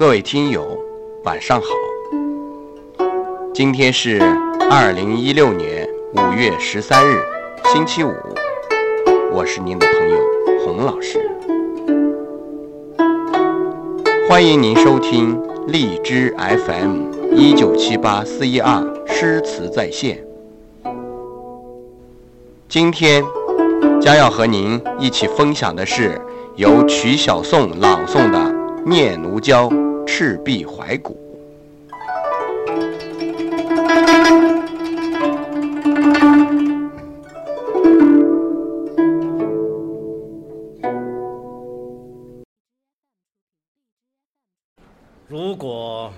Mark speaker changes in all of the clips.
Speaker 1: 各位听友，晚上好。今天是二零一六年五月十三日，星期五。我是您的朋友洪老师，欢迎您收听荔枝 FM 一九七八四一二诗词在线。今天将要和您一起分享的是由曲小宋朗诵的《念奴娇·赤壁怀古》。
Speaker 2: 如果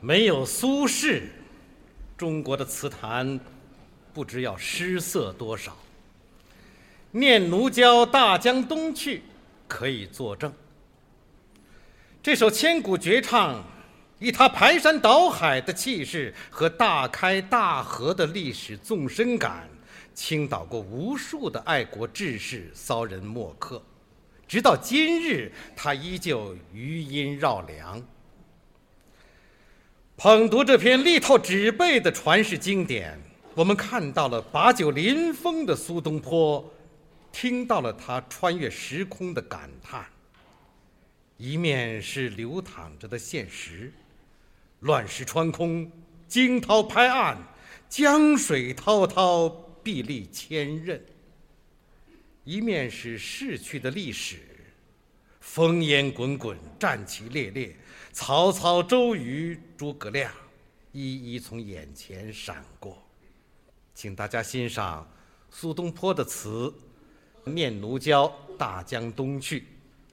Speaker 2: 没有苏轼，中国的词坛不知要失色多少。《念奴娇·大江东去》可以作证。这首千古绝唱，以他排山倒海的气势和大开大合的历史纵深感，倾倒过无数的爱国志士、骚人墨客，直到今日，他依旧余音绕梁。捧读这篇力透纸背的传世经典，我们看到了把酒临风的苏东坡，听到了他穿越时空的感叹。一面是流淌着的现实，乱石穿空，惊涛拍岸，江水滔滔，壁立千仞；一面是逝去的历史，烽烟滚滚，战旗猎猎。曹操、周瑜、诸葛亮，一一从眼前闪过。请大家欣赏苏东坡的词《念奴娇·大江东去》，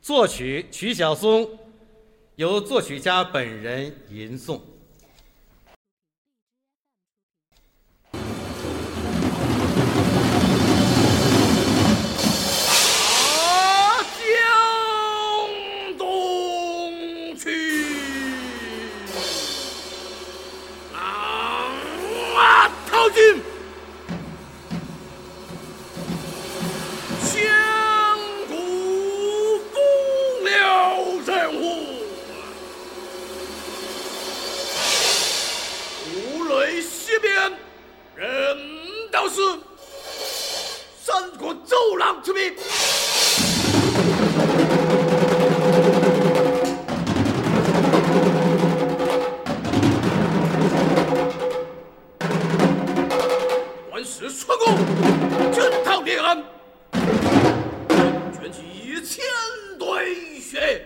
Speaker 2: 作曲曲晓松，由作曲家本人吟诵。
Speaker 3: 万世出宫，惊涛裂岸，卷起一千堆雪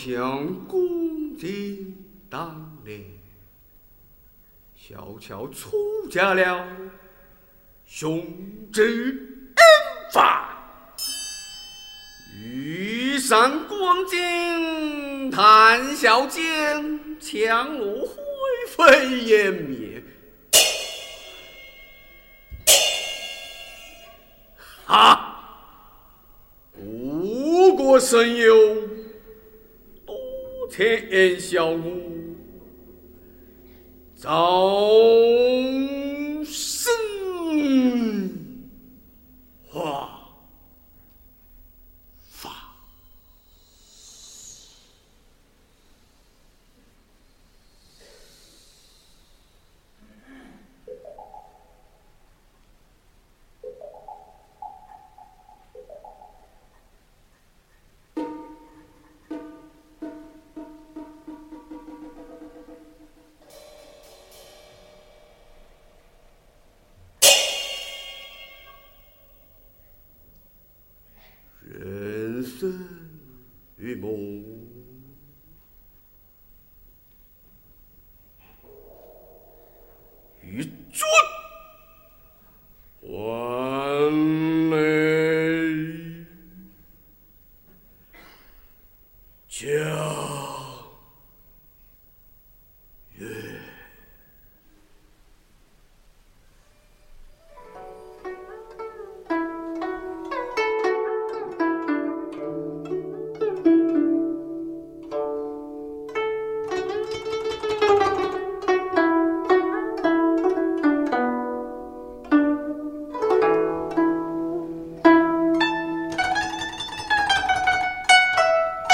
Speaker 3: 想公瑾当年，小乔出嫁了，雄姿英发，羽扇纶巾谈笑间，樯橹灰飞烟灭。哈，故国神游天小母，早。生与梦，与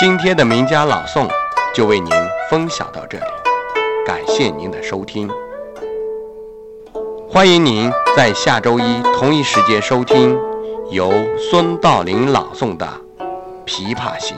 Speaker 1: 今天的名家朗诵就为您分享到这里，感谢您的收听，欢迎您在下周一同一时间收听由孙道林朗诵的《琵琶行》。